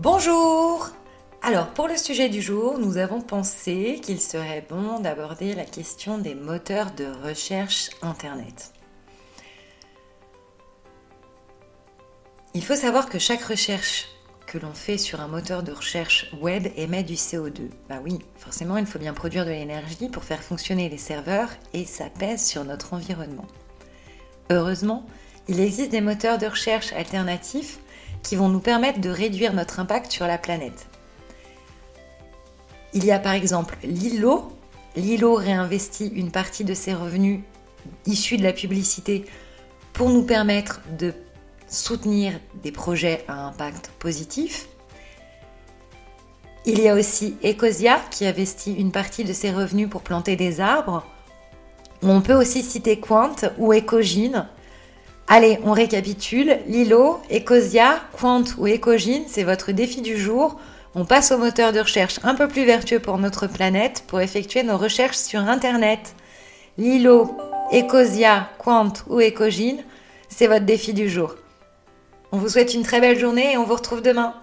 Bonjour Alors pour le sujet du jour, nous avons pensé qu'il serait bon d'aborder la question des moteurs de recherche Internet. Il faut savoir que chaque recherche que l'on fait sur un moteur de recherche web émet du CO2. Bah oui, forcément il faut bien produire de l'énergie pour faire fonctionner les serveurs et ça pèse sur notre environnement. Heureusement, il existe des moteurs de recherche alternatifs qui vont nous permettre de réduire notre impact sur la planète. Il y a par exemple Lilo. Lilo réinvestit une partie de ses revenus issus de la publicité pour nous permettre de soutenir des projets à impact positif. Il y a aussi Ecosia qui investit une partie de ses revenus pour planter des arbres. On peut aussi citer Quant ou Ecogine Allez, on récapitule. Lilo, Ecosia, Quant ou Ecogine, c'est votre défi du jour. On passe au moteur de recherche un peu plus vertueux pour notre planète pour effectuer nos recherches sur Internet. Lilo, Ecosia, Quant ou Ecogine, c'est votre défi du jour. On vous souhaite une très belle journée et on vous retrouve demain.